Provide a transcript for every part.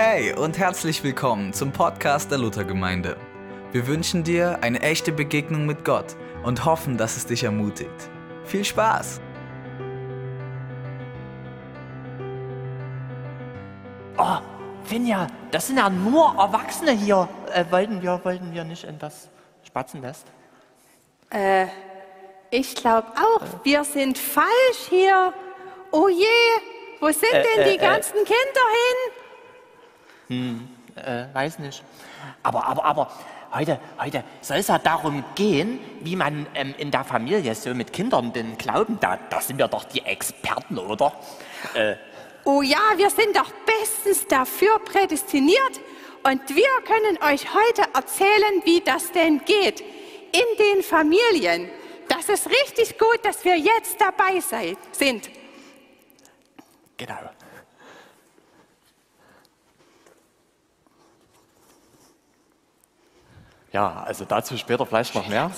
Hey und herzlich willkommen zum Podcast der Luthergemeinde. Wir wünschen dir eine echte Begegnung mit Gott und hoffen, dass es dich ermutigt. Viel Spaß! Oh, Finja, das sind ja nur Erwachsene hier. Äh, wollten, wir, wollten wir nicht in das Spatzennest? Äh, ich glaube auch, wir sind falsch hier. Oh je, wo sind Äh, denn äh, die äh. ganzen Kinder hin? Äh, weiß nicht. Aber, aber, aber, heute, heute soll es ja darum gehen, wie man ähm, in der Familie so mit Kindern den Glauben, da, da sind wir doch die Experten, oder? Oh ja, wir sind doch bestens dafür prädestiniert und wir können euch heute erzählen, wie das denn geht in den Familien. Das ist richtig gut, dass wir jetzt dabei sei, sind. Genau. Ja, also dazu später vielleicht noch mehr.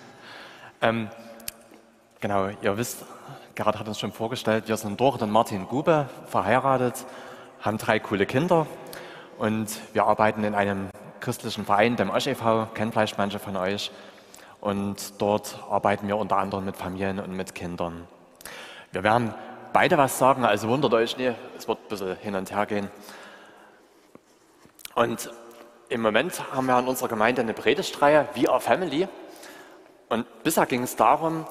ähm, genau, ihr wisst, Gerhard hat uns schon vorgestellt, wir sind Dorit und Martin Gube, verheiratet, haben drei coole Kinder und wir arbeiten in einem christlichen Verein, dem Osch e.V., kennen vielleicht manche von euch. Und dort arbeiten wir unter anderem mit Familien und mit Kindern. Wir werden beide was sagen, also wundert euch nicht, es wird ein bisschen hin und her gehen. Und im Moment haben wir in unserer Gemeinde eine Predigtreihe, We Are Family. Und bisher ging es darum,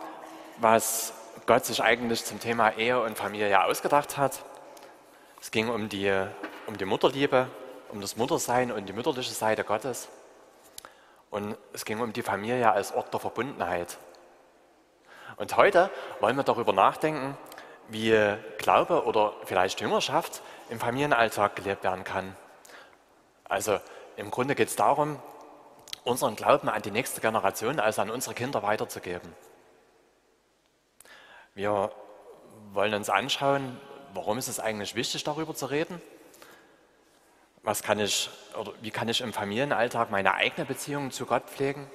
was Gott sich eigentlich zum Thema Ehe und Familie ausgedacht hat. Es ging um die, um die Mutterliebe, um das Muttersein und die mütterliche Seite Gottes. Und es ging um die Familie als Ort der Verbundenheit. Und heute wollen wir darüber nachdenken, wie Glaube oder vielleicht Jüngerschaft im Familienalltag gelebt werden kann. Also im Grunde geht es darum, unseren Glauben an die nächste Generation, also an unsere Kinder weiterzugeben. Wir wollen uns anschauen, warum ist es eigentlich wichtig, darüber zu reden? Was kann ich, oder wie kann ich im Familienalltag meine eigene Beziehung zu Gott pflegen?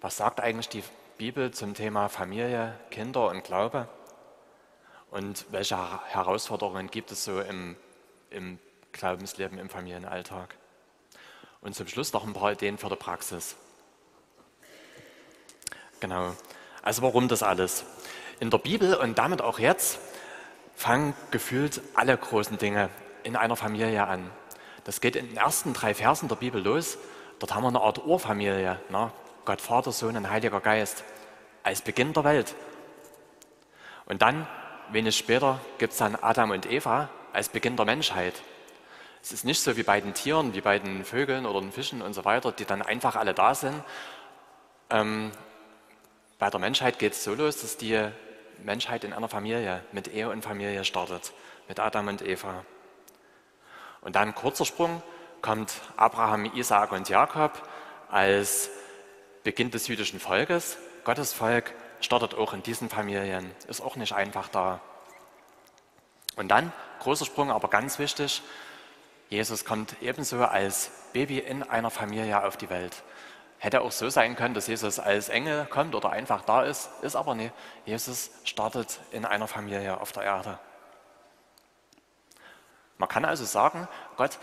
Was sagt eigentlich die Bibel zum Thema Familie, Kinder und Glaube? Und welche Herausforderungen gibt es so im, im Glaubensleben, im Familienalltag? Und zum Schluss noch ein paar Ideen für die Praxis. Genau. Also warum das alles? In der Bibel und damit auch jetzt fangen gefühlt alle großen Dinge in einer Familie an. Das geht in den ersten drei Versen der Bibel los. Dort haben wir eine Art Urfamilie. Ne? Gott, Vater, Sohn und Heiliger Geist. Als Beginn der Welt. Und dann, wenig später, gibt es dann Adam und Eva als Beginn der Menschheit. Es ist nicht so wie bei den Tieren, wie bei den Vögeln oder den Fischen und so weiter, die dann einfach alle da sind. Ähm, bei der Menschheit geht es so los, dass die Menschheit in einer Familie, mit Ehe und Familie startet, mit Adam und Eva. Und dann kurzer Sprung kommt Abraham, Isaak und Jakob als Beginn des jüdischen Volkes. Gottes Volk startet auch in diesen Familien, ist auch nicht einfach da. Und dann, großer Sprung, aber ganz wichtig, Jesus kommt ebenso als Baby in einer Familie auf die Welt. Hätte auch so sein können, dass Jesus als Engel kommt oder einfach da ist, ist aber nicht. Jesus startet in einer Familie auf der Erde. Man kann also sagen, Gott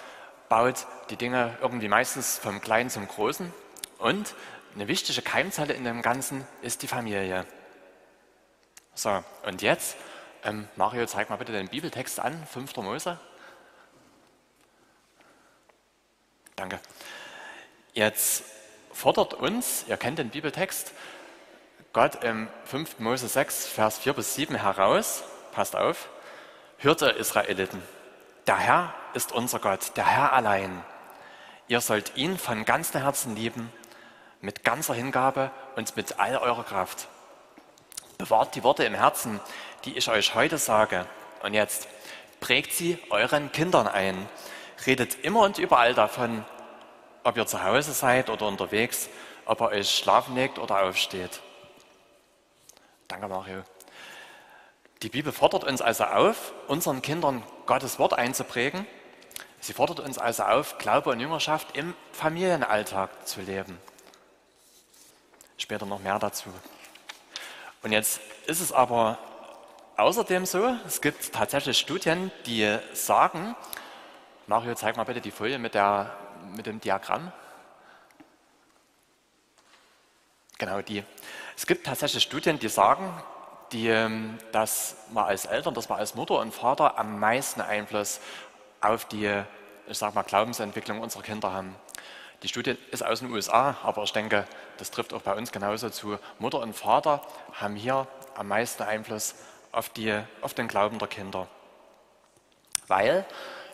baut die Dinge irgendwie meistens vom Kleinen zum Großen und eine wichtige Keimzelle in dem Ganzen ist die Familie. So, und jetzt, ähm, Mario, zeig mal bitte den Bibeltext an, 5. Mose. Danke. Jetzt fordert uns, ihr kennt den Bibeltext, Gott im 5. Mose 6, Vers 4 bis 7 heraus, passt auf, hört ihr Israeliten, der Herr ist unser Gott, der Herr allein. Ihr sollt ihn von ganzem Herzen lieben, mit ganzer Hingabe und mit all eurer Kraft. Bewahrt die Worte im Herzen, die ich euch heute sage. Und jetzt prägt sie euren Kindern ein. Redet immer und überall davon, ob ihr zu Hause seid oder unterwegs, ob ihr euch schlafen legt oder aufsteht. Danke, Mario. Die Bibel fordert uns also auf, unseren Kindern Gottes Wort einzuprägen. Sie fordert uns also auf, Glaube und Jüngerschaft im Familienalltag zu leben. Später noch mehr dazu. Und jetzt ist es aber außerdem so, es gibt tatsächlich Studien, die sagen, Mario, zeig mal bitte die Folie mit, der, mit dem Diagramm. Genau die. Es gibt tatsächlich Studien, die sagen, die, ähm, dass man als Eltern, dass man als Mutter und Vater am meisten Einfluss auf die, ich sag mal, Glaubensentwicklung unserer Kinder haben. Die Studie ist aus den USA, aber ich denke, das trifft auch bei uns genauso zu. Mutter und Vater haben hier am meisten Einfluss auf, die, auf den Glauben der Kinder. Weil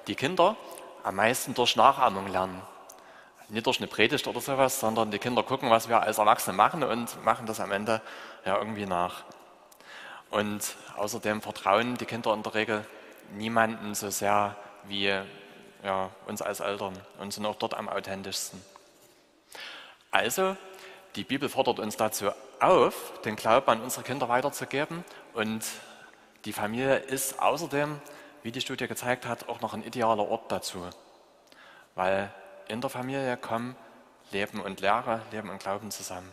die Kinder am meisten durch Nachahmung lernen. Nicht durch eine Predigt oder sowas, sondern die Kinder gucken, was wir als Erwachsene machen und machen das am Ende ja irgendwie nach. Und außerdem vertrauen die Kinder in der Regel niemanden so sehr wie ja, uns als Eltern und sind auch dort am authentischsten. Also, die Bibel fordert uns dazu auf, den Glauben an unsere Kinder weiterzugeben und die Familie ist außerdem, wie die Studie gezeigt hat, auch noch ein idealer Ort dazu, weil in der Familie kommen Leben und Lehre, Leben und Glauben zusammen.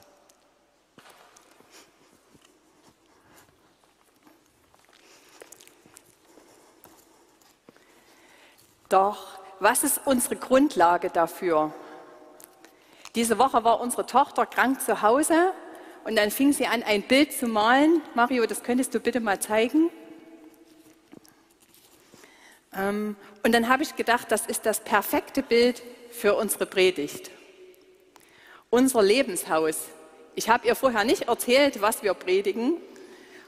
Doch was ist unsere Grundlage dafür? Diese Woche war unsere Tochter krank zu Hause und dann fing sie an, ein Bild zu malen. Mario, das könntest du bitte mal zeigen. Ähm, und dann habe ich gedacht, das ist das perfekte Bild für unsere Predigt. Unser Lebenshaus. Ich habe ihr vorher nicht erzählt, was wir predigen.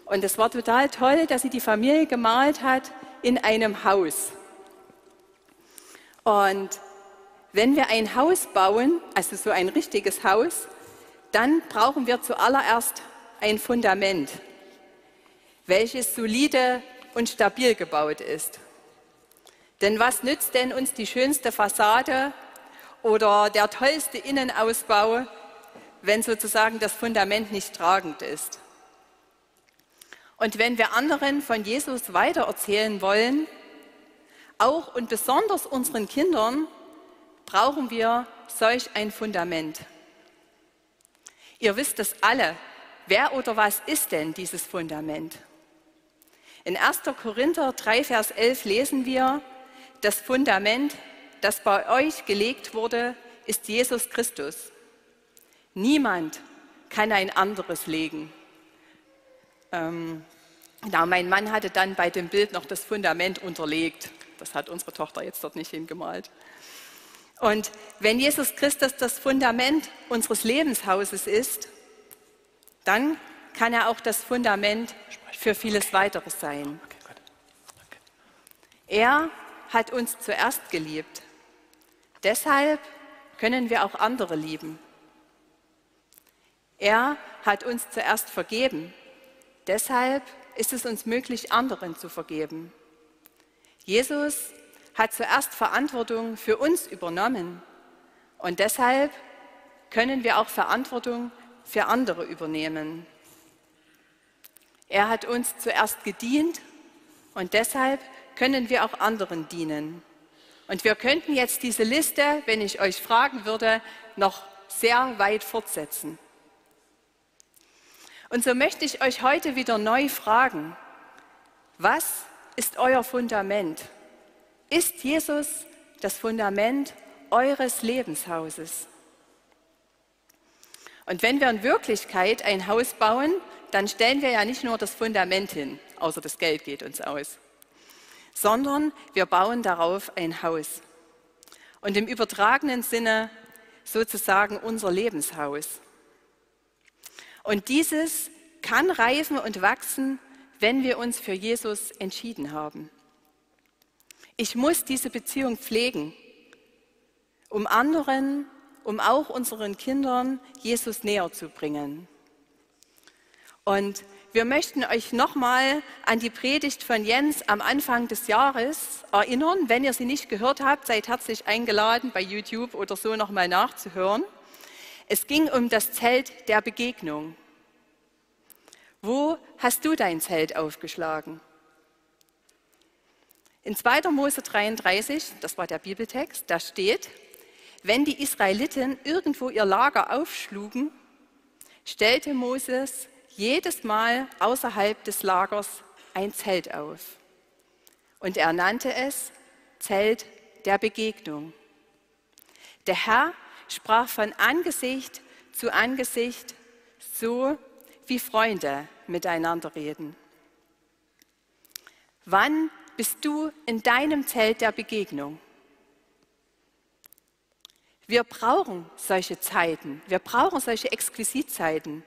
Und es war total toll, dass sie die Familie gemalt hat in einem Haus. Und wenn wir ein Haus bauen, also so ein richtiges Haus, dann brauchen wir zuallererst ein Fundament, welches solide und stabil gebaut ist. Denn was nützt denn uns die schönste Fassade oder der tollste Innenausbau, wenn sozusagen das Fundament nicht tragend ist? Und wenn wir anderen von Jesus weitererzählen wollen, auch und besonders unseren Kindern brauchen wir solch ein Fundament. Ihr wisst es alle. Wer oder was ist denn dieses Fundament? In 1. Korinther 3, Vers 11 lesen wir, das Fundament, das bei euch gelegt wurde, ist Jesus Christus. Niemand kann ein anderes legen. Ähm, na, mein Mann hatte dann bei dem Bild noch das Fundament unterlegt. Das hat unsere Tochter jetzt dort nicht hingemalt. Und wenn Jesus Christus das Fundament unseres Lebenshauses ist, dann kann er auch das Fundament für vieles weiteres sein. Er hat uns zuerst geliebt. Deshalb können wir auch andere lieben. Er hat uns zuerst vergeben. Deshalb ist es uns möglich, anderen zu vergeben. Jesus hat zuerst Verantwortung für uns übernommen und deshalb können wir auch Verantwortung für andere übernehmen. Er hat uns zuerst gedient und deshalb können wir auch anderen dienen. Und wir könnten jetzt diese Liste, wenn ich euch fragen würde, noch sehr weit fortsetzen. Und so möchte ich euch heute wieder neu fragen, was ist euer Fundament? Ist Jesus das Fundament eures Lebenshauses? Und wenn wir in Wirklichkeit ein Haus bauen, dann stellen wir ja nicht nur das Fundament hin, außer das Geld geht uns aus, sondern wir bauen darauf ein Haus. Und im übertragenen Sinne sozusagen unser Lebenshaus. Und dieses kann reifen und wachsen, wenn wir uns für Jesus entschieden haben. Ich muss diese Beziehung pflegen, um anderen, um auch unseren Kindern Jesus näher zu bringen. Und wir möchten euch nochmal an die Predigt von Jens am Anfang des Jahres erinnern. Wenn ihr sie nicht gehört habt, seid herzlich eingeladen, bei YouTube oder so nochmal nachzuhören. Es ging um das Zelt der Begegnung. Wo hast du dein Zelt aufgeschlagen? In 2. Mose 33, das war der Bibeltext, da steht, wenn die Israeliten irgendwo ihr Lager aufschlugen, stellte Moses jedes Mal außerhalb des Lagers ein Zelt auf. Und er nannte es Zelt der Begegnung. Der Herr sprach von Angesicht zu Angesicht, so wie Freunde miteinander reden. Wann bist du in deinem Zelt der Begegnung? Wir brauchen solche Zeiten, wir brauchen solche Exquisitzeiten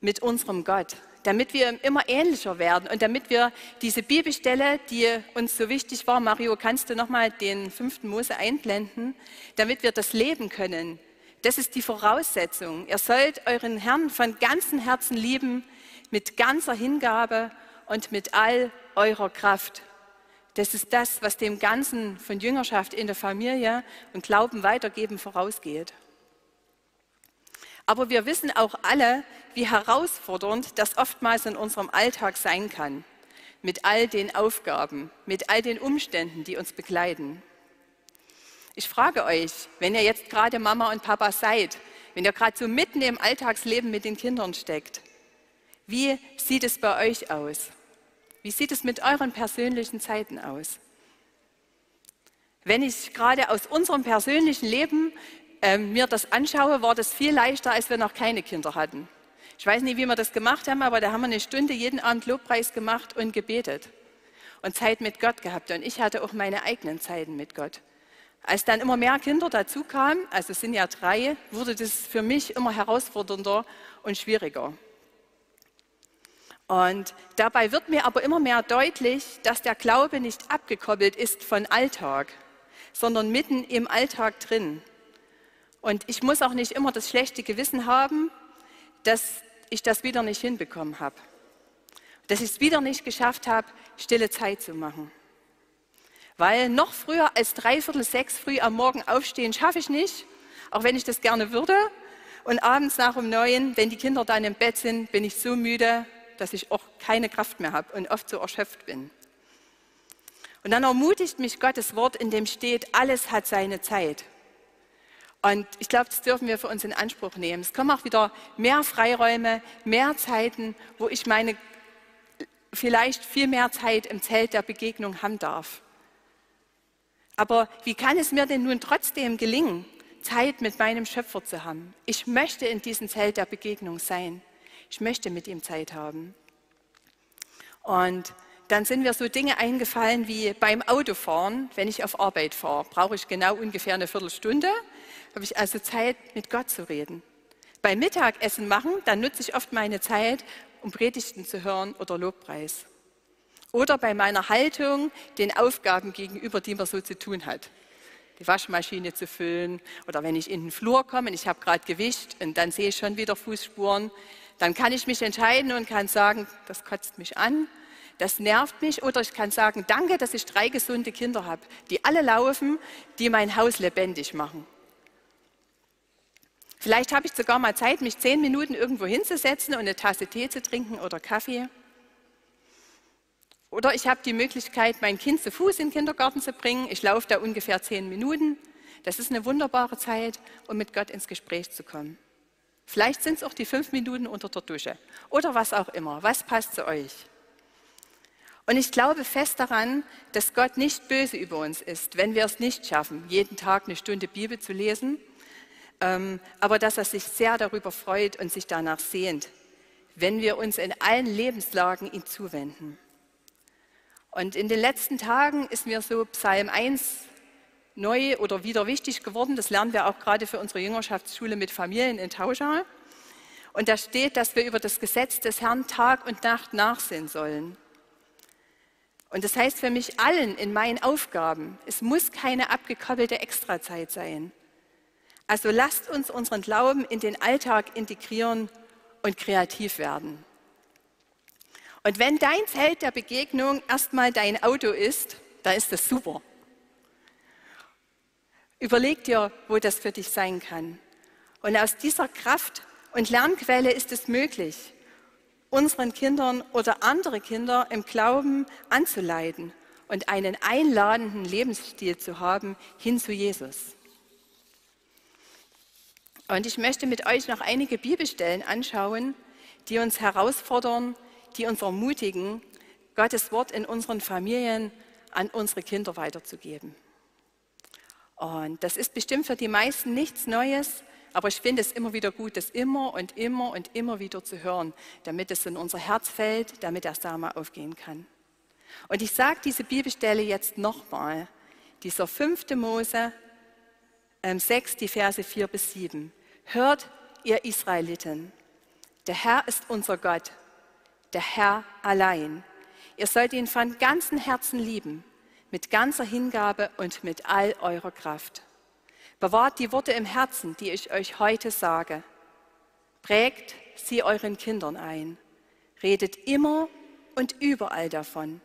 mit unserem Gott, damit wir immer ähnlicher werden und damit wir diese Bibelstelle, die uns so wichtig war, Mario, kannst du nochmal den fünften Mose einblenden, damit wir das leben können. Das ist die Voraussetzung. Ihr sollt euren Herrn von ganzem Herzen lieben, mit ganzer Hingabe und mit all eurer Kraft. Das ist das, was dem Ganzen von Jüngerschaft in der Familie und Glauben weitergeben vorausgeht. Aber wir wissen auch alle, wie herausfordernd das oftmals in unserem Alltag sein kann, mit all den Aufgaben, mit all den Umständen, die uns begleiten. Ich frage euch, wenn ihr jetzt gerade Mama und Papa seid, wenn ihr gerade so mitten im Alltagsleben mit den Kindern steckt, wie sieht es bei euch aus? Wie sieht es mit euren persönlichen Zeiten aus? Wenn ich gerade aus unserem persönlichen Leben äh, mir das anschaue, war das viel leichter, als wir noch keine Kinder hatten. Ich weiß nicht, wie wir das gemacht haben, aber da haben wir eine Stunde jeden Abend Lobpreis gemacht und gebetet und Zeit mit Gott gehabt. Und ich hatte auch meine eigenen Zeiten mit Gott. Als dann immer mehr Kinder dazu kamen, also es sind ja drei, wurde das für mich immer herausfordernder und schwieriger. Und dabei wird mir aber immer mehr deutlich, dass der Glaube nicht abgekoppelt ist von Alltag, sondern mitten im Alltag drin. Und ich muss auch nicht immer das schlechte Gewissen haben, dass ich das wieder nicht hinbekommen habe. Dass ich es wieder nicht geschafft habe, stille Zeit zu machen. Weil noch früher als dreiviertel sechs früh am Morgen aufstehen schaffe ich nicht, auch wenn ich das gerne würde. Und abends nach um neun, wenn die Kinder dann im Bett sind, bin ich so müde, dass ich auch keine Kraft mehr habe und oft so erschöpft bin. Und dann ermutigt mich Gottes Wort, in dem steht, alles hat seine Zeit. Und ich glaube, das dürfen wir für uns in Anspruch nehmen. Es kommen auch wieder mehr Freiräume, mehr Zeiten, wo ich meine vielleicht viel mehr Zeit im Zelt der Begegnung haben darf. Aber wie kann es mir denn nun trotzdem gelingen, Zeit mit meinem Schöpfer zu haben? Ich möchte in diesem Zelt der Begegnung sein. Ich möchte mit ihm Zeit haben. Und dann sind mir so Dinge eingefallen wie beim Autofahren, wenn ich auf Arbeit fahre, brauche ich genau ungefähr eine Viertelstunde habe ich also Zeit, mit Gott zu reden. Beim Mittagessen machen, dann nutze ich oft meine Zeit, um Predigten zu hören oder Lobpreis. Oder bei meiner Haltung den Aufgaben gegenüber, die man so zu tun hat. Die Waschmaschine zu füllen oder wenn ich in den Flur komme und ich habe gerade gewischt und dann sehe ich schon wieder Fußspuren, dann kann ich mich entscheiden und kann sagen, das kotzt mich an, das nervt mich oder ich kann sagen, danke, dass ich drei gesunde Kinder habe, die alle laufen, die mein Haus lebendig machen. Vielleicht habe ich sogar mal Zeit, mich zehn Minuten irgendwo hinzusetzen und eine Tasse Tee zu trinken oder Kaffee. Oder ich habe die Möglichkeit, mein Kind zu Fuß in den Kindergarten zu bringen. Ich laufe da ungefähr zehn Minuten. Das ist eine wunderbare Zeit, um mit Gott ins Gespräch zu kommen. Vielleicht sind es auch die fünf Minuten unter der Dusche oder was auch immer. Was passt zu euch? Und ich glaube fest daran, dass Gott nicht böse über uns ist, wenn wir es nicht schaffen, jeden Tag eine Stunde Bibel zu lesen aber dass er sich sehr darüber freut und sich danach sehnt, wenn wir uns in allen Lebenslagen ihm zuwenden. Und in den letzten Tagen ist mir so Psalm 1 neu oder wieder wichtig geworden. Das lernen wir auch gerade für unsere Jüngerschaftsschule mit Familien in Tauscha. Und da steht, dass wir über das Gesetz des Herrn Tag und Nacht nachsehen sollen. Und das heißt für mich allen in meinen Aufgaben, es muss keine abgekoppelte Extrazeit sein. Also lasst uns unseren Glauben in den Alltag integrieren und kreativ werden. Und wenn dein Zelt der Begegnung erstmal dein Auto ist, dann ist das super. Überleg dir, wo das für dich sein kann. Und aus dieser Kraft und Lernquelle ist es möglich, unseren Kindern oder andere Kinder im Glauben anzuleiten und einen einladenden Lebensstil zu haben hin zu Jesus. Und ich möchte mit euch noch einige Bibelstellen anschauen, die uns herausfordern, die uns ermutigen, Gottes Wort in unseren Familien an unsere Kinder weiterzugeben. Und das ist bestimmt für die meisten nichts Neues, aber ich finde es immer wieder gut, das immer und immer und immer wieder zu hören, damit es in unser Herz fällt, damit der Same aufgehen kann. Und ich sage diese Bibelstelle jetzt nochmal, dieser fünfte Mose ähm, 6, die Verse 4 bis 7. Hört, ihr Israeliten, der Herr ist unser Gott, der Herr allein. Ihr sollt ihn von ganzem Herzen lieben, mit ganzer Hingabe und mit all eurer Kraft. Bewahrt die Worte im Herzen, die ich euch heute sage. Prägt sie euren Kindern ein. Redet immer und überall davon,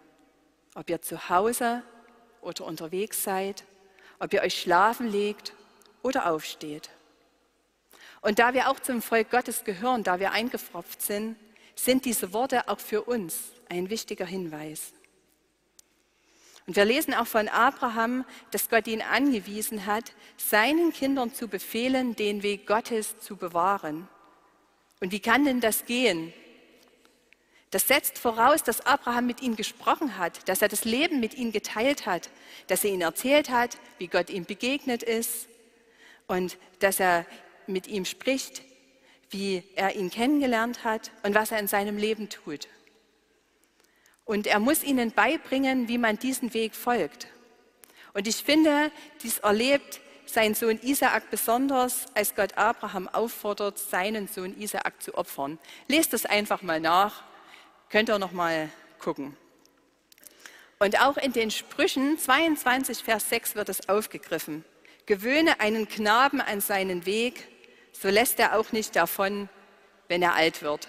ob ihr zu Hause oder unterwegs seid, ob ihr euch schlafen legt oder aufsteht. Und da wir auch zum Volk Gottes gehören, da wir eingefropft sind, sind diese Worte auch für uns ein wichtiger Hinweis. Und wir lesen auch von Abraham, dass Gott ihn angewiesen hat, seinen Kindern zu befehlen, den Weg Gottes zu bewahren. Und wie kann denn das gehen? Das setzt voraus, dass Abraham mit ihm gesprochen hat, dass er das Leben mit ihm geteilt hat, dass er ihm erzählt hat, wie Gott ihm begegnet ist und dass er mit ihm spricht, wie er ihn kennengelernt hat und was er in seinem Leben tut. Und er muss ihnen beibringen, wie man diesen Weg folgt. Und ich finde, dies erlebt sein Sohn Isaak besonders, als Gott Abraham auffordert, seinen Sohn Isaak zu opfern. Lest das einfach mal nach, könnt ihr noch mal gucken. Und auch in den Sprüchen 22, Vers 6 wird es aufgegriffen. Gewöhne einen Knaben an seinen Weg, so lässt er auch nicht davon, wenn er alt wird.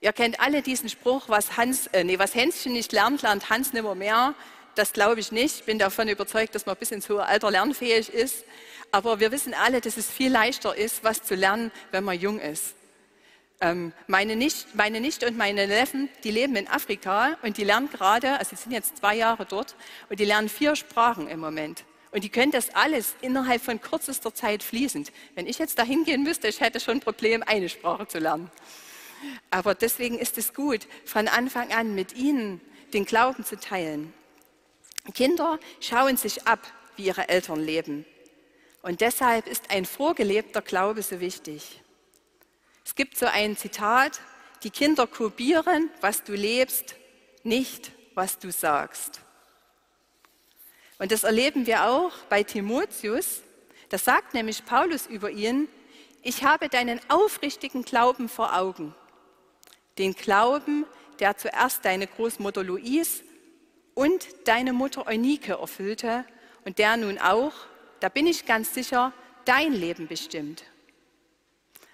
Ihr kennt alle diesen Spruch, was, Hans, äh, nee, was Hänschen nicht lernt, lernt Hans nimmer mehr. Das glaube ich nicht. Ich bin davon überzeugt, dass man bis ins hohe Alter lernfähig ist. Aber wir wissen alle, dass es viel leichter ist, was zu lernen, wenn man jung ist. Ähm, meine, nicht, meine Nichte und meine Neffen, die leben in Afrika und die lernen gerade, also sie sind jetzt zwei Jahre dort, und die lernen vier Sprachen im Moment. Und die können das alles innerhalb von kürzester Zeit fließend. Wenn ich jetzt dahin gehen müsste, ich hätte schon ein Problem, eine Sprache zu lernen. Aber deswegen ist es gut, von Anfang an mit ihnen den Glauben zu teilen. Kinder schauen sich ab, wie ihre Eltern leben. Und deshalb ist ein vorgelebter Glaube so wichtig. Es gibt so ein Zitat, die Kinder kopieren, was du lebst, nicht, was du sagst. Und das erleben wir auch bei Timotheus. Das sagt nämlich Paulus über ihn, ich habe deinen aufrichtigen Glauben vor Augen den Glauben, der zuerst deine Großmutter Louise und deine Mutter Eunike erfüllte und der nun auch, da bin ich ganz sicher, dein Leben bestimmt.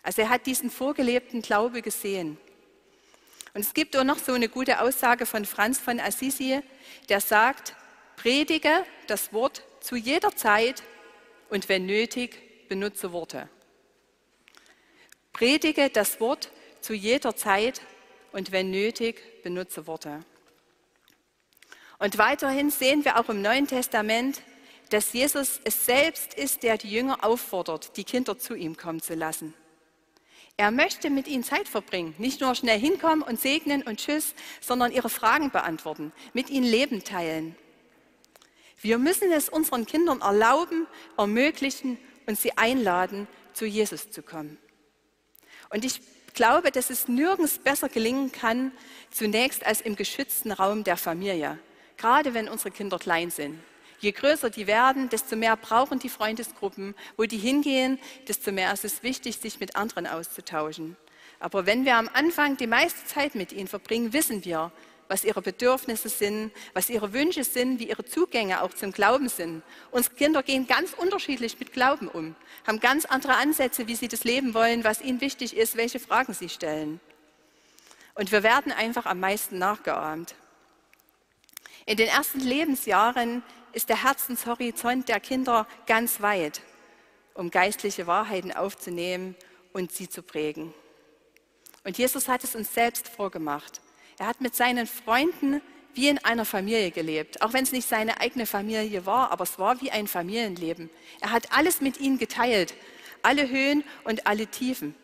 Also er hat diesen vorgelebten Glaube gesehen. Und es gibt auch noch so eine gute Aussage von Franz von Assisi, der sagt, predige das Wort zu jeder Zeit und wenn nötig, benutze Worte. Predige das Wort zu jeder Zeit und wenn nötig, benutze Worte. Und weiterhin sehen wir auch im Neuen Testament, dass Jesus es selbst ist, der die Jünger auffordert, die Kinder zu ihm kommen zu lassen. Er möchte mit ihnen Zeit verbringen, nicht nur schnell hinkommen und segnen und tschüss, sondern ihre Fragen beantworten, mit ihnen Leben teilen. Wir müssen es unseren Kindern erlauben, ermöglichen und sie einladen, zu Jesus zu kommen. Und ich glaube, dass es nirgends besser gelingen kann, zunächst als im geschützten Raum der Familie, gerade wenn unsere Kinder klein sind. Je größer die werden, desto mehr brauchen die Freundesgruppen. Wo die hingehen, desto mehr ist es wichtig, sich mit anderen auszutauschen. Aber wenn wir am Anfang die meiste Zeit mit ihnen verbringen, wissen wir, was ihre Bedürfnisse sind, was ihre Wünsche sind, wie ihre Zugänge auch zum Glauben sind. Unsere Kinder gehen ganz unterschiedlich mit Glauben um, haben ganz andere Ansätze, wie sie das leben wollen, was ihnen wichtig ist, welche Fragen sie stellen. Und wir werden einfach am meisten nachgeahmt. In den ersten Lebensjahren ist der Herzenshorizont der Kinder ganz weit, um geistliche Wahrheiten aufzunehmen und sie zu prägen. Und Jesus hat es uns selbst vorgemacht. Er hat mit seinen Freunden wie in einer Familie gelebt, auch wenn es nicht seine eigene Familie war, aber es war wie ein Familienleben. Er hat alles mit ihnen geteilt, alle Höhen und alle Tiefen.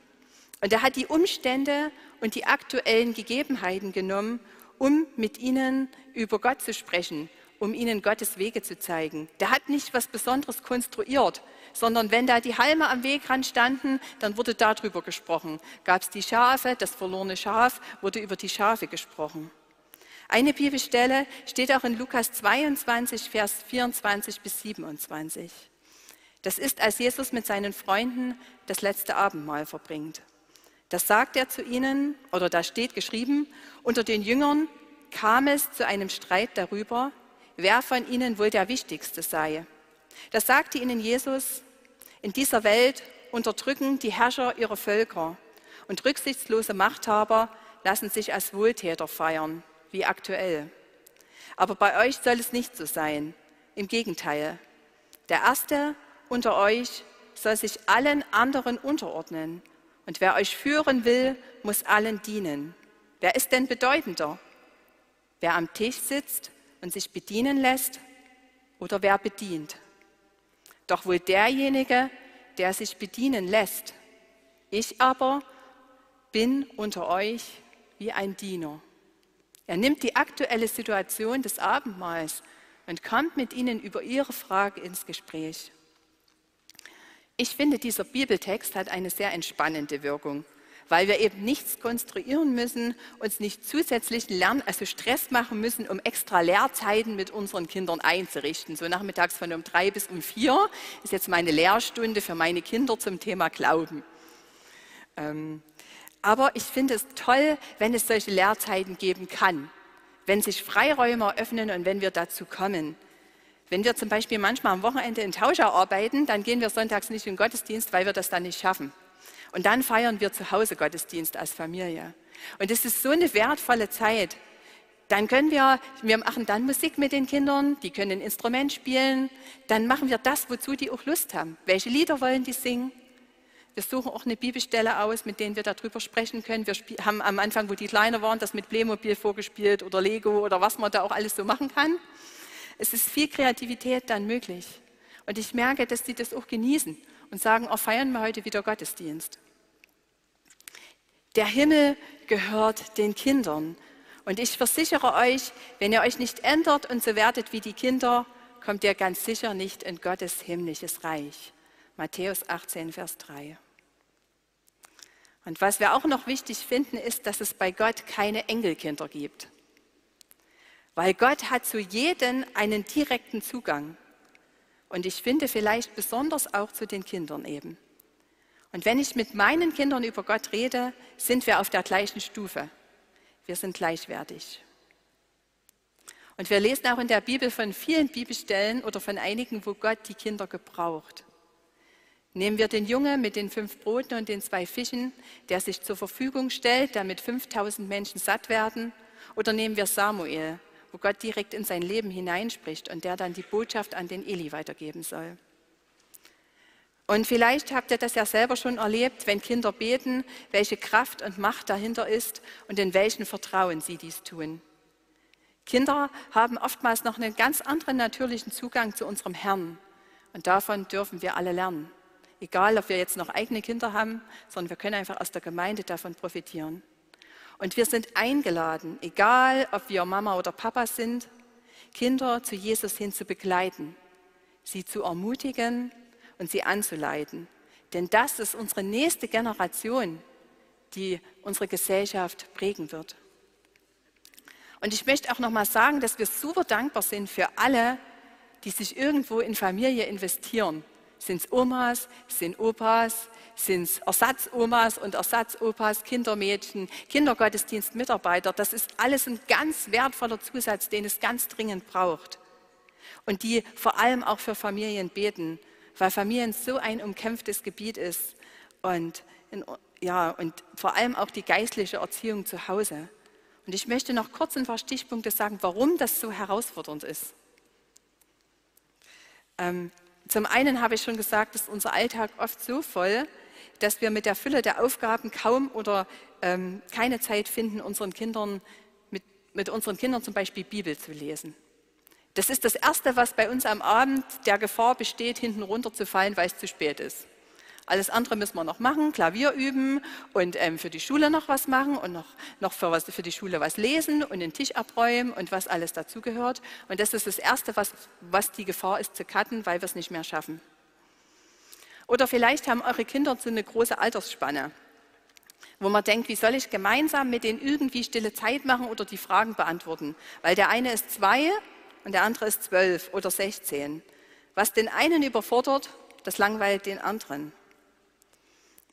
Und er hat die Umstände und die aktuellen Gegebenheiten genommen, um mit ihnen über Gott zu sprechen um ihnen Gottes Wege zu zeigen. Der hat nicht was Besonderes konstruiert, sondern wenn da die Halme am Wegrand standen, dann wurde darüber gesprochen. Gab es die Schafe, das verlorene Schaf, wurde über die Schafe gesprochen. Eine Bibelstelle steht auch in Lukas 22, Vers 24 bis 27. Das ist, als Jesus mit seinen Freunden das letzte Abendmahl verbringt. Das sagt er zu ihnen, oder da steht geschrieben, unter den Jüngern kam es zu einem Streit darüber, wer von ihnen wohl der Wichtigste sei. Das sagte ihnen Jesus, in dieser Welt unterdrücken die Herrscher ihre Völker und rücksichtslose Machthaber lassen sich als Wohltäter feiern, wie aktuell. Aber bei euch soll es nicht so sein. Im Gegenteil. Der Erste unter euch soll sich allen anderen unterordnen. Und wer euch führen will, muss allen dienen. Wer ist denn bedeutender? Wer am Tisch sitzt und sich bedienen lässt oder wer bedient? Doch wohl derjenige, der sich bedienen lässt. Ich aber bin unter euch wie ein Diener. Er nimmt die aktuelle Situation des Abendmahls und kommt mit ihnen über ihre Frage ins Gespräch. Ich finde, dieser Bibeltext hat eine sehr entspannende Wirkung, weil wir eben nichts konstruieren müssen, uns nicht zusätzlich lernen, also Stress machen müssen, um extra Lehrzeiten mit unseren Kindern einzurichten. So nachmittags von um drei bis um vier ist jetzt meine Lehrstunde für meine Kinder zum Thema Glauben. Ähm, aber ich finde es toll, wenn es solche Lehrzeiten geben kann, wenn sich Freiräume eröffnen und wenn wir dazu kommen. Wenn wir zum Beispiel manchmal am Wochenende in Tauscher arbeiten, dann gehen wir sonntags nicht in den Gottesdienst, weil wir das dann nicht schaffen. Und dann feiern wir zu Hause Gottesdienst als Familie. Und es ist so eine wertvolle Zeit. Dann können wir, wir machen dann Musik mit den Kindern, die können ein Instrument spielen. Dann machen wir das, wozu die auch Lust haben. Welche Lieder wollen die singen? Wir suchen auch eine Bibelstelle aus, mit denen wir darüber sprechen können. Wir haben am Anfang, wo die kleiner waren, das mit Playmobil vorgespielt oder Lego oder was man da auch alles so machen kann. Es ist viel Kreativität dann möglich. Und ich merke, dass sie das auch genießen und sagen, oh, feiern wir heute wieder Gottesdienst. Der Himmel gehört den Kindern. Und ich versichere euch, wenn ihr euch nicht ändert und so werdet wie die Kinder, kommt ihr ganz sicher nicht in Gottes himmlisches Reich. Matthäus 18, Vers 3. Und was wir auch noch wichtig finden, ist, dass es bei Gott keine Engelkinder gibt. Weil Gott hat zu jedem einen direkten Zugang. Und ich finde vielleicht besonders auch zu den Kindern eben. Und wenn ich mit meinen Kindern über Gott rede, sind wir auf der gleichen Stufe. Wir sind gleichwertig. Und wir lesen auch in der Bibel von vielen Bibelstellen oder von einigen, wo Gott die Kinder gebraucht. Nehmen wir den Junge mit den fünf Broten und den zwei Fischen, der sich zur Verfügung stellt, damit 5000 Menschen satt werden. Oder nehmen wir Samuel, wo Gott direkt in sein Leben hineinspricht und der dann die Botschaft an den Eli weitergeben soll. Und vielleicht habt ihr das ja selber schon erlebt, wenn Kinder beten, welche Kraft und Macht dahinter ist und in welchem Vertrauen sie dies tun. Kinder haben oftmals noch einen ganz anderen natürlichen Zugang zu unserem Herrn. Und davon dürfen wir alle lernen. Egal, ob wir jetzt noch eigene Kinder haben, sondern wir können einfach aus der Gemeinde davon profitieren. Und wir sind eingeladen, egal ob wir Mama oder Papa sind, Kinder zu Jesus hin zu begleiten, sie zu ermutigen und sie anzuleiten. Denn das ist unsere nächste Generation, die unsere Gesellschaft prägen wird. Und ich möchte auch noch mal sagen, dass wir super dankbar sind für alle, die sich irgendwo in Familie investieren. Sind es Omas, sind Opas, sind es Ersatzomas und Ersatzopas, Kindermädchen, Kindergottesdienstmitarbeiter. Das ist alles ein ganz wertvoller Zusatz, den es ganz dringend braucht. Und die vor allem auch für Familien beten, weil Familien so ein umkämpftes Gebiet ist und, ja, und vor allem auch die geistliche Erziehung zu Hause. Und ich möchte noch kurz ein paar Stichpunkte sagen, warum das so herausfordernd ist. Ähm, zum einen habe ich schon gesagt, ist unser Alltag oft so voll, dass wir mit der Fülle der Aufgaben kaum oder ähm, keine Zeit finden, unseren Kindern, mit, mit unseren Kindern zum Beispiel Bibel zu lesen. Das ist das Erste, was bei uns am Abend der Gefahr besteht, hinten runterzufallen, weil es zu spät ist. Alles andere müssen wir noch machen, Klavier üben und ähm, für die Schule noch was machen und noch, noch für, was, für die Schule was lesen und den Tisch abräumen und was alles dazugehört. Und das ist das Erste, was, was die Gefahr ist zu cutten, weil wir es nicht mehr schaffen. Oder vielleicht haben eure Kinder so eine große Altersspanne, wo man denkt, wie soll ich gemeinsam mit denen irgendwie stille Zeit machen oder die Fragen beantworten? Weil der eine ist zwei und der andere ist zwölf oder sechzehn. Was den einen überfordert, das langweilt den anderen.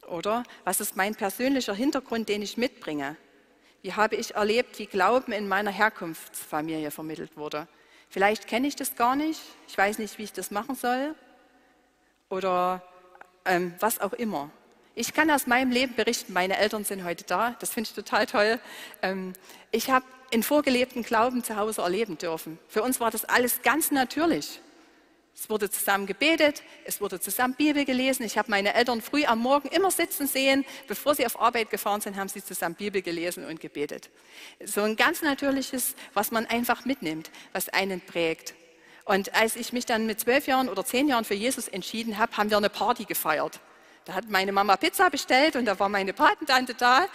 Oder was ist mein persönlicher Hintergrund, den ich mitbringe? Wie habe ich erlebt, wie Glauben in meiner Herkunftsfamilie vermittelt wurde? Vielleicht kenne ich das gar nicht, ich weiß nicht, wie ich das machen soll oder ähm, was auch immer. Ich kann aus meinem Leben berichten, meine Eltern sind heute da, das finde ich total toll. Ähm, ich habe in vorgelebten Glauben zu Hause erleben dürfen. Für uns war das alles ganz natürlich. Es wurde zusammen gebetet, es wurde zusammen Bibel gelesen. Ich habe meine Eltern früh am Morgen immer sitzen sehen. Bevor sie auf Arbeit gefahren sind, haben sie zusammen Bibel gelesen und gebetet. So ein ganz natürliches, was man einfach mitnimmt, was einen prägt. Und als ich mich dann mit zwölf Jahren oder zehn Jahren für Jesus entschieden habe, haben wir eine Party gefeiert. Da hat meine Mama Pizza bestellt und da war meine Patentante da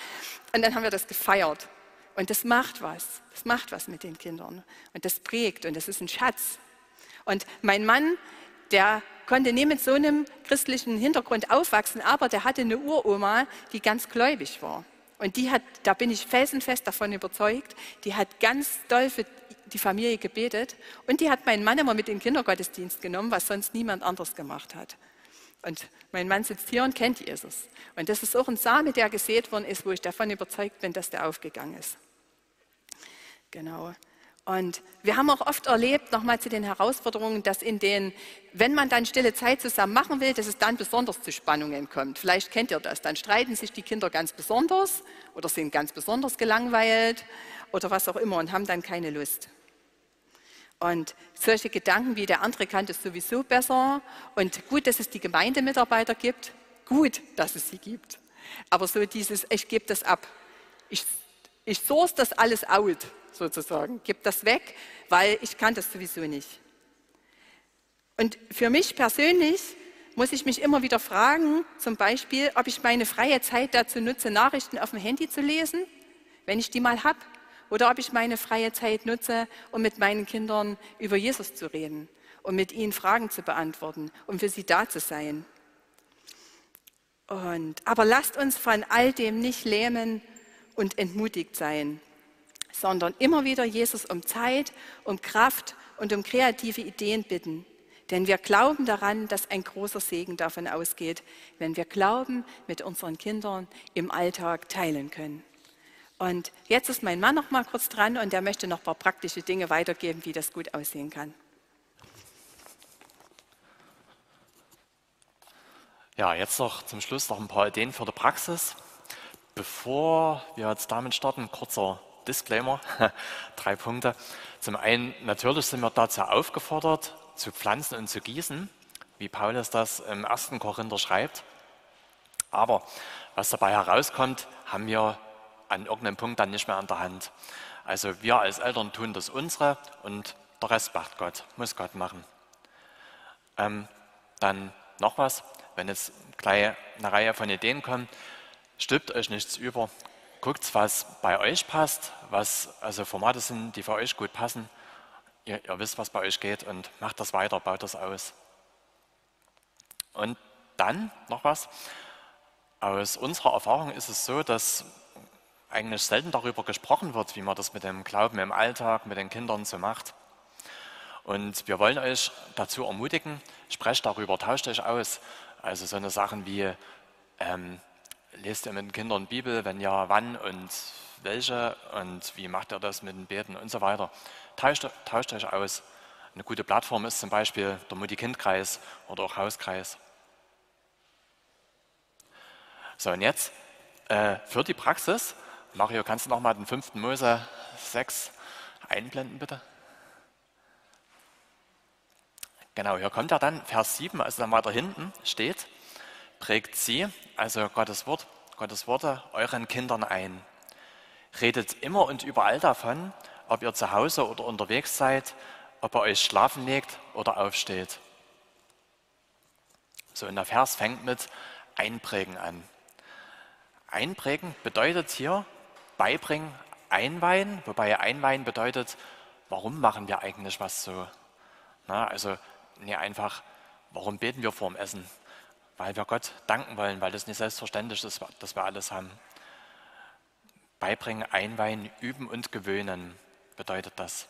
und dann haben wir das gefeiert. Und das macht was. Das macht was mit den Kindern. Und das prägt und das ist ein Schatz. Und mein Mann, der konnte nicht mit so einem christlichen Hintergrund aufwachsen, aber der hatte eine Uroma, die ganz gläubig war. Und die hat, da bin ich felsenfest davon überzeugt, die hat ganz doll für die Familie gebetet und die hat meinen Mann immer mit in den Kindergottesdienst genommen, was sonst niemand anderes gemacht hat. Und mein Mann sitzt hier und kennt Jesus. Und das ist auch ein Same, der gesät worden ist, wo ich davon überzeugt bin, dass der aufgegangen ist. Genau. Und wir haben auch oft erlebt, nochmal zu den Herausforderungen, dass in den, wenn man dann stille Zeit zusammen machen will, dass es dann besonders zu Spannungen kommt. Vielleicht kennt ihr das. Dann streiten sich die Kinder ganz besonders oder sind ganz besonders gelangweilt oder was auch immer und haben dann keine Lust. Und solche Gedanken wie der andere kann das sowieso besser und gut, dass es die Gemeindemitarbeiter gibt, gut, dass es sie gibt. Aber so dieses, ich gebe das ab. Ich, ich source das alles out sozusagen. Gib das weg, weil ich kann das sowieso nicht. Und für mich persönlich muss ich mich immer wieder fragen, zum Beispiel, ob ich meine freie Zeit dazu nutze, Nachrichten auf dem Handy zu lesen, wenn ich die mal habe, oder ob ich meine freie Zeit nutze, um mit meinen Kindern über Jesus zu reden, um mit ihnen Fragen zu beantworten, um für sie da zu sein. Und, aber lasst uns von all dem nicht lähmen und entmutigt sein sondern immer wieder Jesus um Zeit, um Kraft und um kreative Ideen bitten. Denn wir glauben daran, dass ein großer Segen davon ausgeht, wenn wir Glauben mit unseren Kindern im Alltag teilen können. Und jetzt ist mein Mann noch mal kurz dran und der möchte noch ein paar praktische Dinge weitergeben, wie das gut aussehen kann. Ja, jetzt noch zum Schluss noch ein paar Ideen für die Praxis. Bevor wir jetzt damit starten, kurzer Disclaimer, drei Punkte. Zum einen, natürlich sind wir dazu aufgefordert, zu pflanzen und zu gießen, wie Paulus das im 1. Korinther schreibt. Aber was dabei herauskommt, haben wir an irgendeinem Punkt dann nicht mehr an der Hand. Also wir als Eltern tun das unsere und der Rest macht Gott, muss Gott machen. Ähm, dann noch was, wenn jetzt gleich eine Reihe von Ideen kommen, stülpt euch nichts über, guckt, was bei euch passt, was also Formate sind, die für euch gut passen. Ihr, ihr wisst, was bei euch geht und macht das weiter, baut das aus. Und dann noch was. Aus unserer Erfahrung ist es so, dass eigentlich selten darüber gesprochen wird, wie man das mit dem Glauben im Alltag, mit den Kindern so macht. Und wir wollen euch dazu ermutigen, sprecht darüber, tauscht euch aus. Also so eine Sachen wie, ähm, lest ihr mit den Kindern Bibel? Wenn ja, wann und welche? Und wie macht ihr das mit dem Beten und so weiter? Tauscht, tauscht euch aus. Eine gute Plattform ist zum Beispiel der Mutti-Kind-Kreis oder auch Hauskreis. So, und jetzt äh, für die Praxis. Mario, kannst du nochmal den 5. Mose 6 einblenden, bitte? Genau, hier kommt er dann, Vers 7, also dann weiter hinten steht, prägt sie, also Gottes Wort, Gottes Worte, euren Kindern ein. Redet immer und überall davon, ob ihr zu Hause oder unterwegs seid, ob ihr euch schlafen legt oder aufsteht. So, und der Vers fängt mit Einprägen an. Einprägen bedeutet hier beibringen, einweihen, wobei einweihen bedeutet, warum machen wir eigentlich was so? Na, also nee, einfach, warum beten wir vor dem Essen? Weil wir Gott danken wollen, weil das nicht selbstverständlich ist, dass wir alles haben. Beibringen, einweihen, üben und gewöhnen bedeutet das.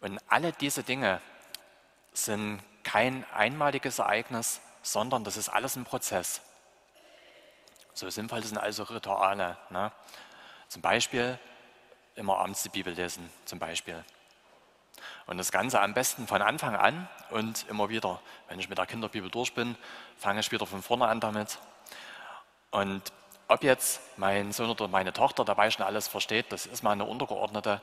Und alle diese Dinge sind kein einmaliges Ereignis, sondern das ist alles ein Prozess. So sinnvoll sind also Rituale. Ne? Zum Beispiel immer abends die Bibel lesen, zum Beispiel. Und das Ganze am besten von Anfang an und immer wieder. Wenn ich mit der Kinderbibel durch bin, fange ich wieder von vorne an damit. Und ob jetzt mein Sohn oder meine Tochter dabei schon alles versteht, das ist mal eine untergeordnete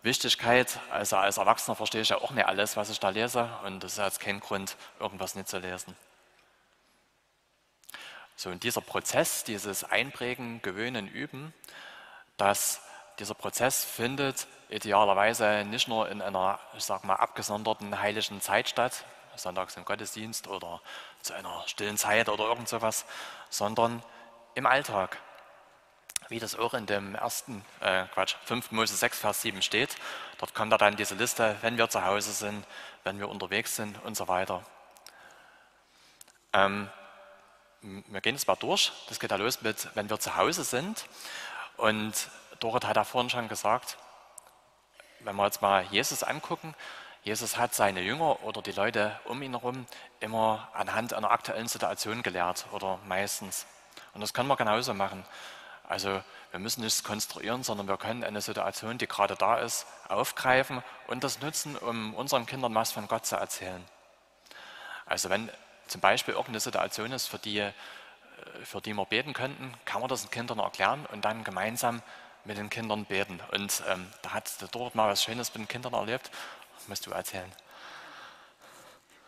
Wichtigkeit. Also als Erwachsener verstehe ich ja auch nicht alles, was ich da lese. Und das ist jetzt kein Grund, irgendwas nicht zu lesen. So, und dieser Prozess, dieses Einprägen, Gewöhnen, Üben, dass dieser Prozess findet idealerweise nicht nur in einer, ich sag mal, abgesonderten heiligen Zeit statt, sonntags im Gottesdienst oder zu einer stillen Zeit oder irgend sowas, sondern im Alltag. Wie das auch in dem ersten, äh, Quatsch, 5. Mose 6, Vers 7 steht. Dort kommt da dann diese Liste, wenn wir zu Hause sind, wenn wir unterwegs sind und so weiter. Ähm, wir gehen es mal durch. Das geht ja los mit, wenn wir zu Hause sind. Und Dorit hat da vorhin schon gesagt, wenn wir jetzt mal Jesus angucken, Jesus hat seine Jünger oder die Leute um ihn herum immer anhand einer aktuellen Situation gelehrt oder meistens. Und das können wir genauso machen. Also wir müssen nichts konstruieren, sondern wir können eine Situation, die gerade da ist, aufgreifen und das nutzen, um unseren Kindern was von Gott zu erzählen. Also wenn zum Beispiel irgendeine Situation ist, für die, für die wir beten könnten, kann man das den Kindern erklären und dann gemeinsam mit den Kindern beten. Und ähm, da hat dort mal was Schönes mit den Kindern erlebt. Musst du erzählen.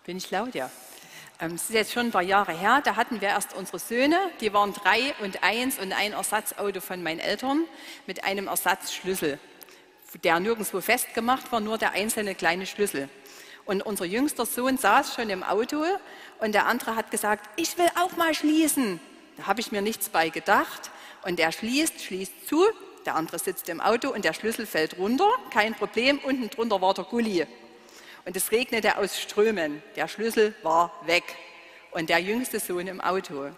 Bin ich laut, ja. Ähm, es ist jetzt schon ein paar Jahre her, da hatten wir erst unsere Söhne, die waren drei und eins und ein Ersatzauto von meinen Eltern mit einem Ersatzschlüssel, der nirgendwo festgemacht war, nur der einzelne kleine Schlüssel. Und unser jüngster Sohn saß schon im Auto und der andere hat gesagt, ich will auch mal schließen. Da habe ich mir nichts bei gedacht. Und er schließt, schließt zu, der andere sitzt im Auto und der Schlüssel fällt runter, kein Problem, unten drunter war der Gulli. Und es regnete aus Strömen. Der Schlüssel war weg. Und der jüngste Sohn im Auto.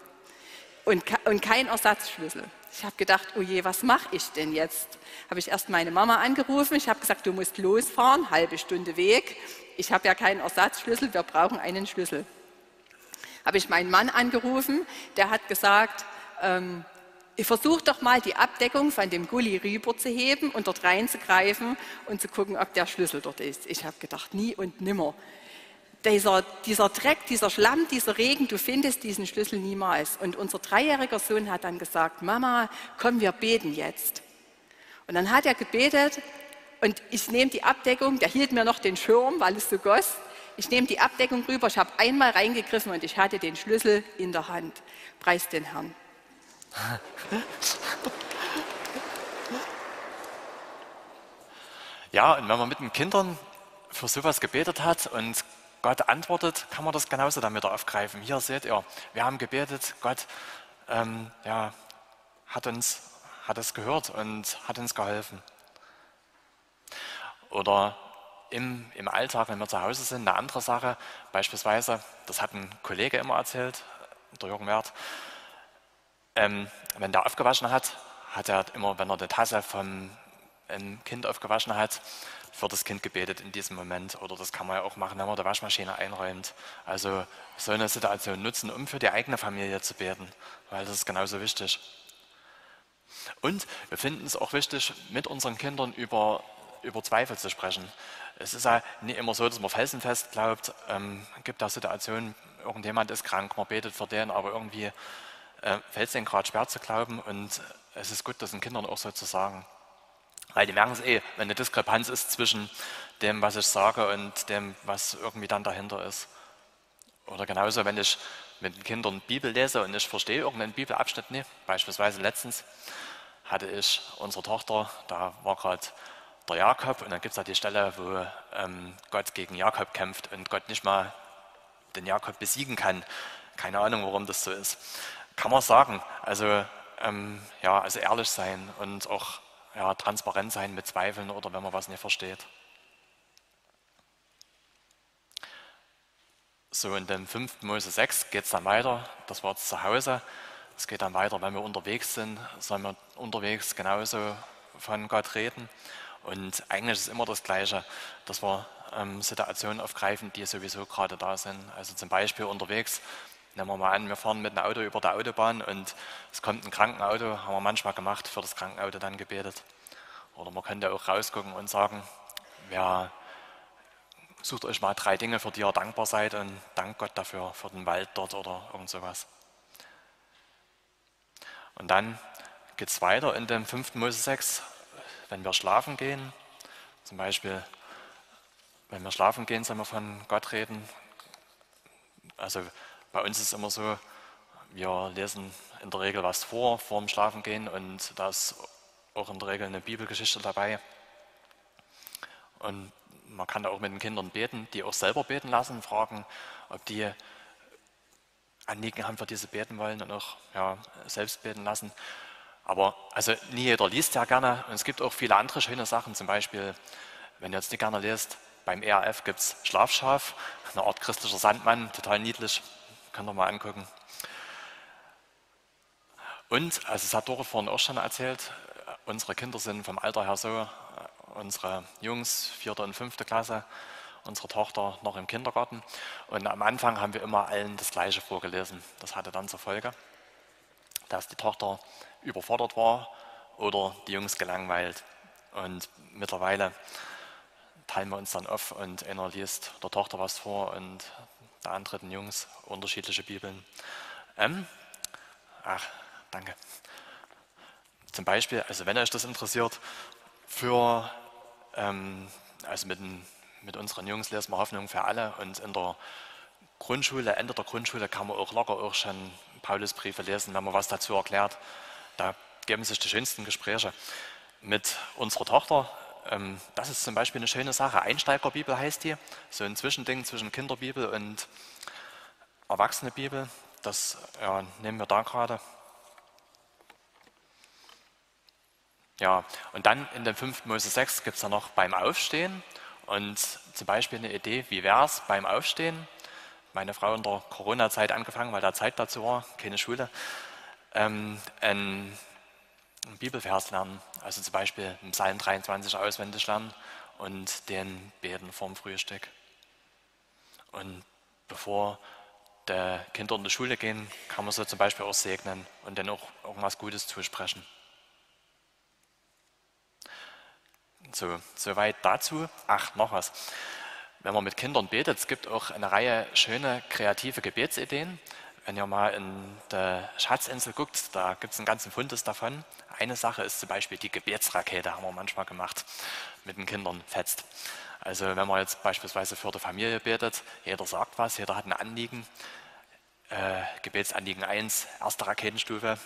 Und, und kein Ersatzschlüssel. Ich habe gedacht, oh je, was mache ich denn jetzt? Habe ich erst meine Mama angerufen. Ich habe gesagt, du musst losfahren, halbe Stunde Weg. Ich habe ja keinen Ersatzschlüssel, wir brauchen einen Schlüssel. Habe ich meinen Mann angerufen, der hat gesagt, ähm, ich versuche doch mal die Abdeckung von dem Gully rüber zu heben und dort reinzugreifen und zu gucken, ob der Schlüssel dort ist. Ich habe gedacht, nie und nimmer. Dieser, dieser Dreck, dieser Schlamm, dieser Regen, du findest diesen Schlüssel niemals. Und unser dreijähriger Sohn hat dann gesagt, Mama, komm, wir beten jetzt. Und dann hat er gebetet und ich nehme die Abdeckung, der hielt mir noch den Schirm, weil es so goss. Ich nehme die Abdeckung rüber, ich habe einmal reingegriffen und ich hatte den Schlüssel in der Hand. Preis den Herrn. Ja, und wenn man mit den Kindern für sowas gebetet hat und Gott antwortet, kann man das genauso damit aufgreifen. Hier seht ihr, wir haben gebetet, Gott ähm, ja, hat uns hat es gehört und hat uns geholfen. Oder im, im Alltag, wenn wir zu Hause sind, eine andere Sache, beispielsweise, das hat ein Kollege immer erzählt, der Jürgen Wert, ähm, wenn der aufgewaschen hat, hat er immer, wenn er die Tasse vom ähm, Kind aufgewaschen hat, für das Kind gebetet in diesem Moment. Oder das kann man ja auch machen, wenn man die Waschmaschine einräumt. Also so eine Situation nutzen, um für die eigene Familie zu beten, weil das ist genauso wichtig. Und wir finden es auch wichtig, mit unseren Kindern über, über Zweifel zu sprechen. Es ist ja nicht immer so, dass man felsenfest glaubt. Ähm, gibt da Situationen, irgendjemand ist krank, man betet für den, aber irgendwie äh, fällt es ihnen gerade schwer zu glauben und es ist gut, das den Kindern auch so zu sagen. Weil die merken es eh, wenn eine Diskrepanz ist zwischen dem, was ich sage und dem, was irgendwie dann dahinter ist. Oder genauso, wenn ich mit den Kindern Bibel lese und ich verstehe irgendeinen Bibelabschnitt nicht. Beispielsweise letztens hatte ich unsere Tochter, da war gerade der Jakob und dann gibt es da die Stelle, wo ähm, Gott gegen Jakob kämpft und Gott nicht mal den Jakob besiegen kann Keine Ahnung, warum das so ist. Kann man sagen. Also, ähm, ja, also ehrlich sein und auch ja, transparent sein mit Zweifeln oder wenn man was nicht versteht. So, in dem 5. Mose 6 geht es dann weiter. Das war zu Hause. Es geht dann weiter, wenn wir unterwegs sind, sollen wir unterwegs genauso von Gott reden. Und eigentlich ist es immer das Gleiche, dass wir ähm, Situationen aufgreifen, die sowieso gerade da sind. Also zum Beispiel unterwegs, nehmen wir mal an, wir fahren mit einem Auto über der Autobahn und es kommt ein Krankenauto, haben wir manchmal gemacht, für das Krankenauto dann gebetet. Oder man könnte auch rausgucken und sagen, wer sucht euch mal drei Dinge, für die ihr dankbar seid und dankt Gott dafür, für den Wald dort oder irgend sowas. Und dann geht es weiter in dem 5. Mose 6, wenn wir schlafen gehen, zum Beispiel, wenn wir schlafen gehen, sollen wir von Gott reden. Also bei uns ist es immer so, wir lesen in der Regel was vor, vor dem Schlafengehen und da ist auch in der Regel eine Bibelgeschichte dabei. Und man kann auch mit den Kindern beten, die auch selber beten lassen, fragen, ob die Anliegen haben, für diese beten wollen und auch ja, selbst beten lassen. Aber also nie jeder liest ja gerne und es gibt auch viele andere schöne Sachen, zum Beispiel, wenn ihr jetzt nicht gerne lest, beim ERF gibt es Schlafschaf, eine Art christlicher Sandmann, total niedlich, könnt ihr mal angucken. Und, also es hat Dore vorhin auch schon erzählt, unsere Kinder sind vom Alter her so, unsere Jungs, vierte und fünfte Klasse, unsere Tochter noch im Kindergarten. Und am Anfang haben wir immer allen das Gleiche vorgelesen. Das hatte dann zur Folge, dass die Tochter überfordert war oder die Jungs gelangweilt. Und mittlerweile teilen wir uns dann auf und einer liest der Tochter was vor und der andere den Jungs unterschiedliche Bibeln. Ähm, ach, danke. Zum Beispiel, also wenn euch das interessiert, für ähm, also mit, mit unseren Jungs lesen wir Hoffnung für alle und in der Grundschule, Ende der Grundschule kann man auch locker auch schon Paulusbriefe lesen, wenn man was dazu erklärt. Da geben sich die schönsten Gespräche. Mit unserer Tochter, das ist zum Beispiel eine schöne Sache. Einsteigerbibel heißt die, so ein Zwischending zwischen Kinderbibel und Erwachsenebibel. Das ja, nehmen wir da gerade. Ja, und dann in dem 5. Mose 6 gibt es ja noch beim Aufstehen und zum Beispiel eine Idee, wie wäre es beim Aufstehen? Meine Frau in der Corona-Zeit angefangen, weil da Zeit dazu war, keine Schule, ähm, einen Bibelvers lernen, also zum Beispiel Psalm 23 auswendig lernen und den beten vorm Frühstück. Und bevor die Kinder in die Schule gehen, kann man sie zum Beispiel auch segnen und dann auch irgendwas Gutes zusprechen. So, soweit dazu. Ach, noch was. Wenn man mit Kindern betet, es gibt auch eine Reihe schöne kreative Gebetsideen. Wenn ihr mal in der Schatzinsel guckt, da gibt es einen ganzen Fundes davon. Eine Sache ist zum Beispiel die Gebetsrakete, haben wir manchmal gemacht, mit den Kindern fetzt. Also wenn man jetzt beispielsweise für die Familie betet, jeder sagt was, jeder hat ein Anliegen. Äh, Gebetsanliegen 1, erste Raketenstufe,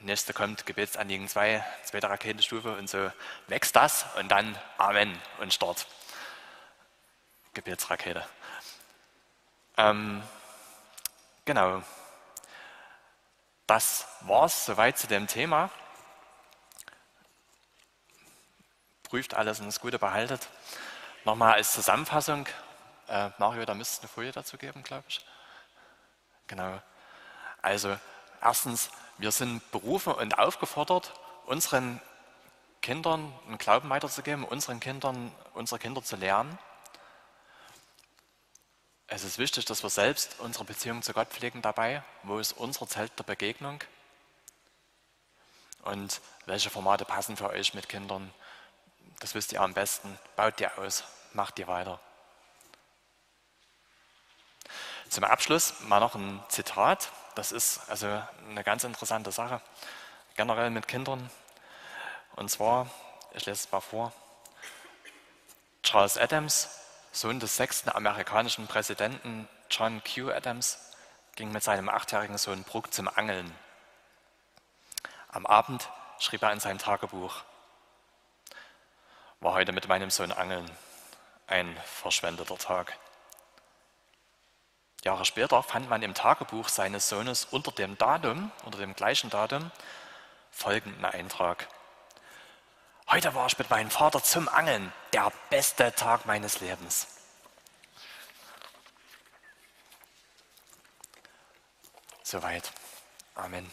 nächste kommt Gebetsanliegen 2, zweite Raketenstufe und so wächst das und dann Amen und Start. Gebetsrakete. Ähm, genau. Das war's soweit zu dem Thema. Prüft alles und das Gute behaltet. Nochmal als Zusammenfassung. Äh, Mario, da müsste es eine Folie dazu geben, glaube ich. Genau. Also erstens wir sind berufen und aufgefordert, unseren Kindern einen Glauben weiterzugeben, unseren Kindern, unsere Kinder zu lernen. Es ist wichtig, dass wir selbst unsere Beziehung zu Gott pflegen dabei. Wo ist unser Zelt der Begegnung? Und welche Formate passen für euch mit Kindern? Das wisst ihr am besten. Baut die aus, macht die weiter. Zum Abschluss mal noch ein Zitat das ist also eine ganz interessante Sache, generell mit Kindern. Und zwar, ich lese es mal vor, Charles Adams, Sohn des sechsten amerikanischen Präsidenten John Q. Adams, ging mit seinem achtjährigen Sohn Brooke zum Angeln. Am Abend schrieb er in seinem Tagebuch, war heute mit meinem Sohn angeln, ein verschwendeter Tag. Jahre später fand man im Tagebuch seines Sohnes unter dem Datum, unter dem gleichen Datum, folgenden Eintrag. Heute war ich mit meinem Vater zum Angeln, der beste Tag meines Lebens. Soweit. Amen.